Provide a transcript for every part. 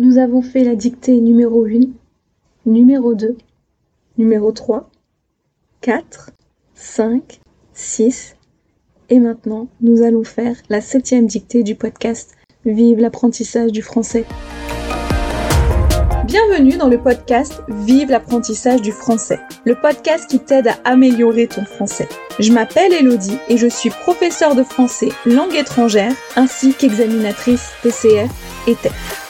Nous avons fait la dictée numéro 1, numéro 2, numéro 3, 4, 5, 6 et maintenant nous allons faire la septième dictée du podcast Vive l'apprentissage du français. Bienvenue dans le podcast Vive l'apprentissage du français, le podcast qui t'aide à améliorer ton français. Je m'appelle Elodie et je suis professeure de français langue étrangère ainsi qu'examinatrice TCF et TEF.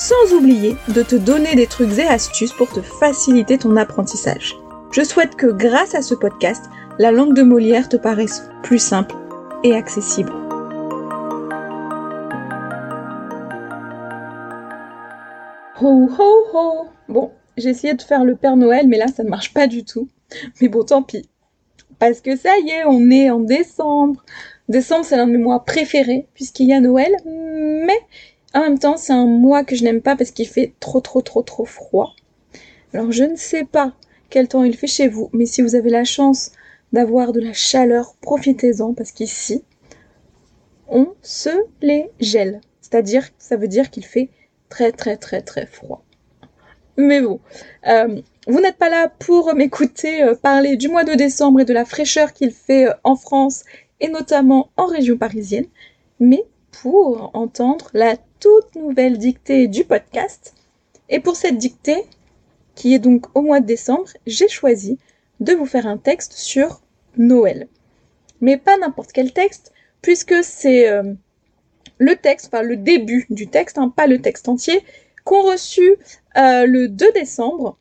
sans oublier de te donner des trucs et astuces pour te faciliter ton apprentissage. Je souhaite que grâce à ce podcast, la langue de Molière te paraisse plus simple et accessible. Ho ho ho Bon, j'ai essayé de faire le Père Noël, mais là ça ne marche pas du tout. Mais bon, tant pis. Parce que ça y est, on est en décembre. Décembre, c'est l'un de mes mois préférés, puisqu'il y a Noël, mais en même temps, c'est un mois que je n'aime pas parce qu'il fait trop trop trop trop froid. Alors je ne sais pas quel temps il fait chez vous, mais si vous avez la chance d'avoir de la chaleur, profitez-en parce qu'ici, on se les gèle. C'est-à-dire, ça veut dire qu'il fait très très très très froid. Mais bon, euh, vous n'êtes pas là pour m'écouter euh, parler du mois de décembre et de la fraîcheur qu'il fait euh, en France et notamment en région parisienne, mais pour entendre la toute nouvelle dictée du podcast. Et pour cette dictée, qui est donc au mois de décembre, j'ai choisi de vous faire un texte sur Noël. Mais pas n'importe quel texte, puisque c'est euh, le texte, enfin le début du texte, hein, pas le texte entier, qu'ont reçu euh, le 2 décembre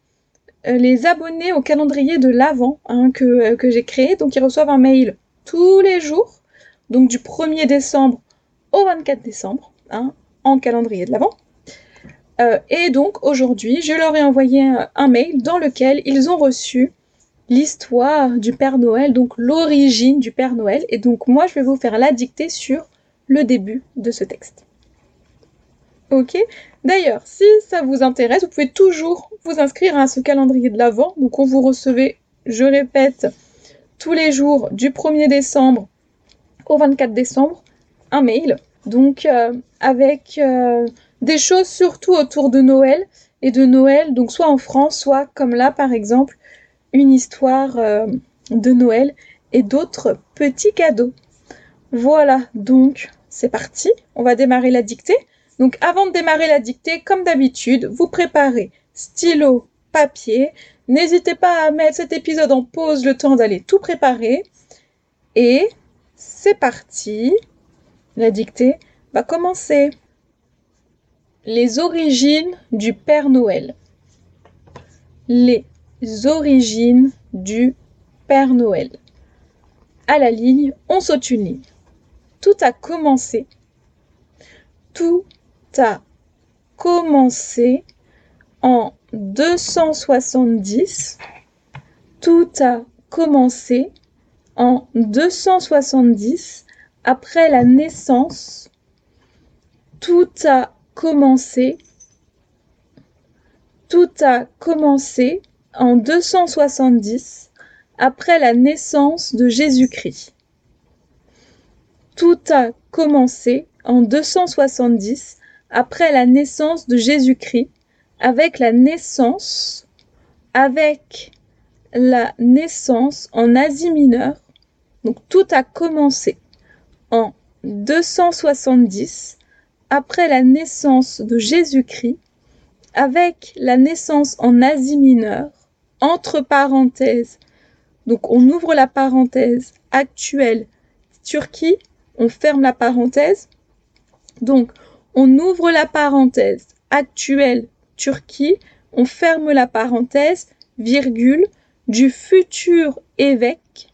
euh, les abonnés au calendrier de l'Avent hein, que, j'ai créé. Donc ils reçoivent un mail tous les jours, donc du 1er décembre au 24 décembre, hein, en calendrier de l'Avent. Euh, et donc aujourd'hui, je leur ai envoyé un, mail dans lequel ils ont reçu l'histoire du Père Noël, donc l'origine du Père Noël. Et donc moi, je vais vous faire la dictée sur le début de ce texte. Ok? D'ailleurs, si ça vous intéresse, vous pouvez toujours vous inscrire à ce calendrier de l'Avent. Donc on vous recevez, je répète, tous les jours du 1er décembre au 24 décembre, un mail donc euh, avec euh, des choses surtout autour de Noël et de Noël, donc soit en France, soit comme là par exemple, une histoire euh, de Noël et d'autres petits cadeaux. Voilà, donc c'est parti, on va démarrer la dictée. Donc avant de démarrer la dictée, comme d'habitude, vous préparez stylo, papier. N'hésitez pas à mettre cet épisode en pause le temps d'aller tout préparer. Et c'est parti. La dictée va commencer. Les origines du Père Noël. Les origines du Père Noël. À la ligne, on saute une ligne. Tout a commencé. Tout a commencé en 270. Tout a commencé en 270 après la naissance, tout a commencé. Tout a commencé en 270 après la naissance de Jésus-Christ. Tout a commencé en 270 après la naissance de Jésus-Christ avec la naissance avec la naissance en Asie mineure. Donc tout a commencé en 270 après la naissance de Jésus-Christ, avec la naissance en Asie mineure, entre parenthèses, donc on ouvre la parenthèse actuelle Turquie, on ferme la parenthèse, donc on ouvre la parenthèse actuelle Turquie, on ferme la parenthèse, virgule, du futur évêque,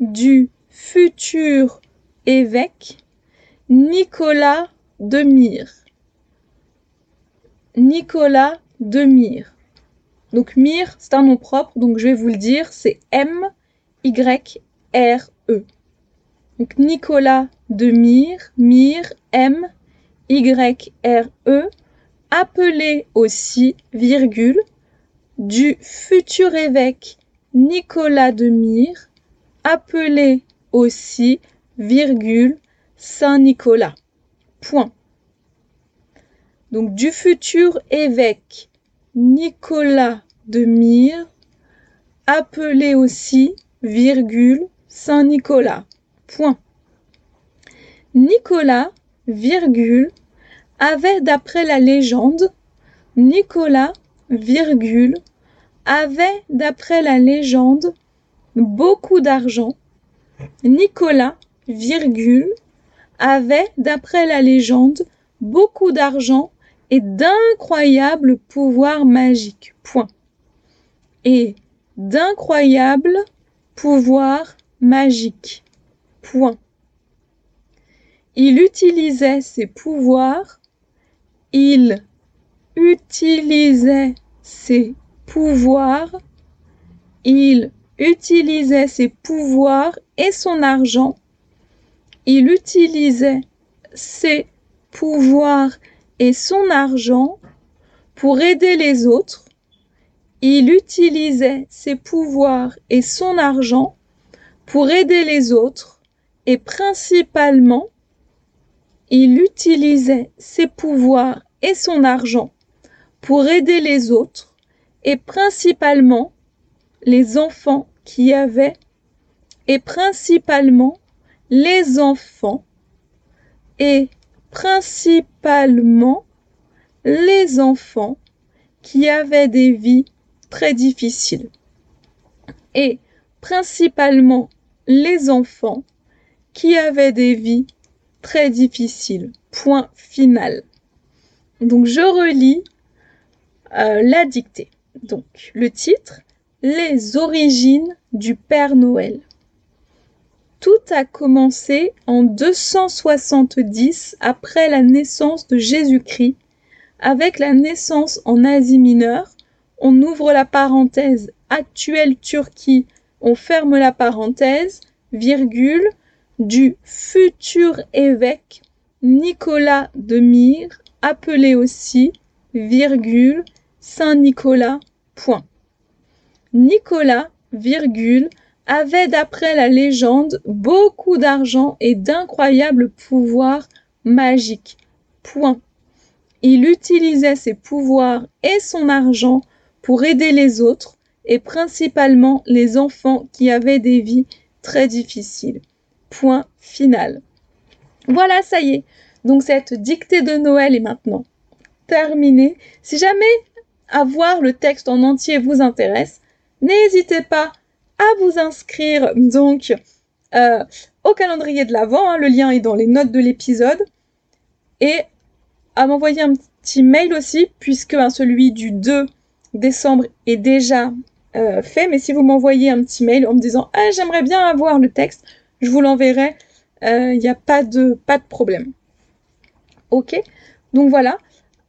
du futur évêque Nicolas de Myre. Nicolas de Myre. Donc Mire, c'est un nom propre, donc je vais vous le dire, c'est M-Y-R-E. Donc Nicolas de Mire, Mire, M-Y-R-E, appelé aussi, virgule, du futur évêque Nicolas de Mire, appelé aussi, virgule, Saint Nicolas. Point. Donc du futur évêque Nicolas de Myre, appelé aussi, virgule, Saint Nicolas. Point. Nicolas, virgule, avait d'après la légende, Nicolas, virgule, avait d'après la légende beaucoup d'argent. Nicolas, virgule, avait d'après la légende beaucoup d'argent et d'incroyables pouvoirs magiques. Point. Et d'incroyables pouvoirs magiques. Point. Il utilisait ses pouvoirs, il utilisait ses pouvoirs, il utilisait ses pouvoirs et son argent, il utilisait ses pouvoirs et son argent pour aider les autres. Il utilisait ses pouvoirs et son argent pour aider les autres et principalement, il utilisait ses pouvoirs et son argent pour aider les autres et principalement les enfants qui avaient et principalement les enfants et principalement les enfants qui avaient des vies très difficiles. Et principalement les enfants qui avaient des vies très difficiles. Point final. Donc je relis euh, la dictée. Donc le titre, Les origines du Père Noël. Tout a commencé en 270 après la naissance de Jésus-Christ. Avec la naissance en Asie mineure, on ouvre la parenthèse actuelle Turquie, on ferme la parenthèse, virgule, du futur évêque Nicolas de Myre, appelé aussi, virgule, Saint Nicolas, point. Nicolas, virgule, avait d'après la légende beaucoup d'argent et d'incroyables pouvoirs magiques. Point. Il utilisait ses pouvoirs et son argent pour aider les autres et principalement les enfants qui avaient des vies très difficiles. Point final. Voilà, ça y est. Donc cette dictée de Noël est maintenant terminée. Si jamais avoir le texte en entier vous intéresse, n'hésitez pas à vous inscrire donc euh, au calendrier de l'Avent. Hein, le lien est dans les notes de l'épisode. Et à m'envoyer un petit mail aussi, puisque hein, celui du 2 décembre est déjà euh, fait. Mais si vous m'envoyez un petit mail en me disant ah, j'aimerais bien avoir le texte, je vous l'enverrai. Il euh, n'y a pas de, pas de problème. Ok? Donc voilà.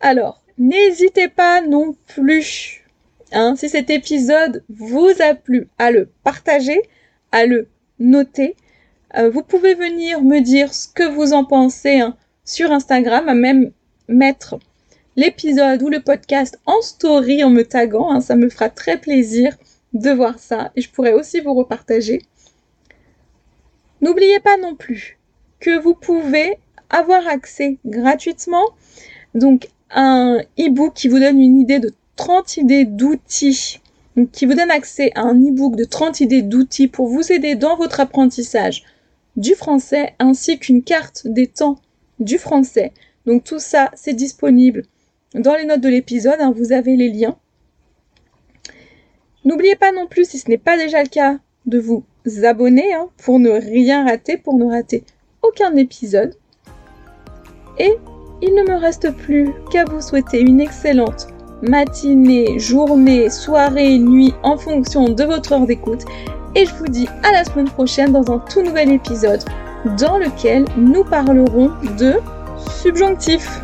Alors, n'hésitez pas non plus Hein, si cet épisode vous a plu, à le partager, à le noter. Euh, vous pouvez venir me dire ce que vous en pensez hein, sur Instagram, à même mettre l'épisode ou le podcast en story en me taguant. Hein, ça me fera très plaisir de voir ça et je pourrais aussi vous repartager. N'oubliez pas non plus que vous pouvez avoir accès gratuitement donc un e-book qui vous donne une idée de 30 idées d'outils qui vous donne accès à un e-book de 30 idées d'outils pour vous aider dans votre apprentissage du français ainsi qu'une carte des temps du français. Donc tout ça, c'est disponible dans les notes de l'épisode, hein, vous avez les liens. N'oubliez pas non plus, si ce n'est pas déjà le cas, de vous abonner hein, pour ne rien rater, pour ne rater aucun épisode. Et il ne me reste plus qu'à vous souhaiter une excellente matinée, journée, soirée, nuit, en fonction de votre heure d'écoute. Et je vous dis à la semaine prochaine dans un tout nouvel épisode dans lequel nous parlerons de subjonctif.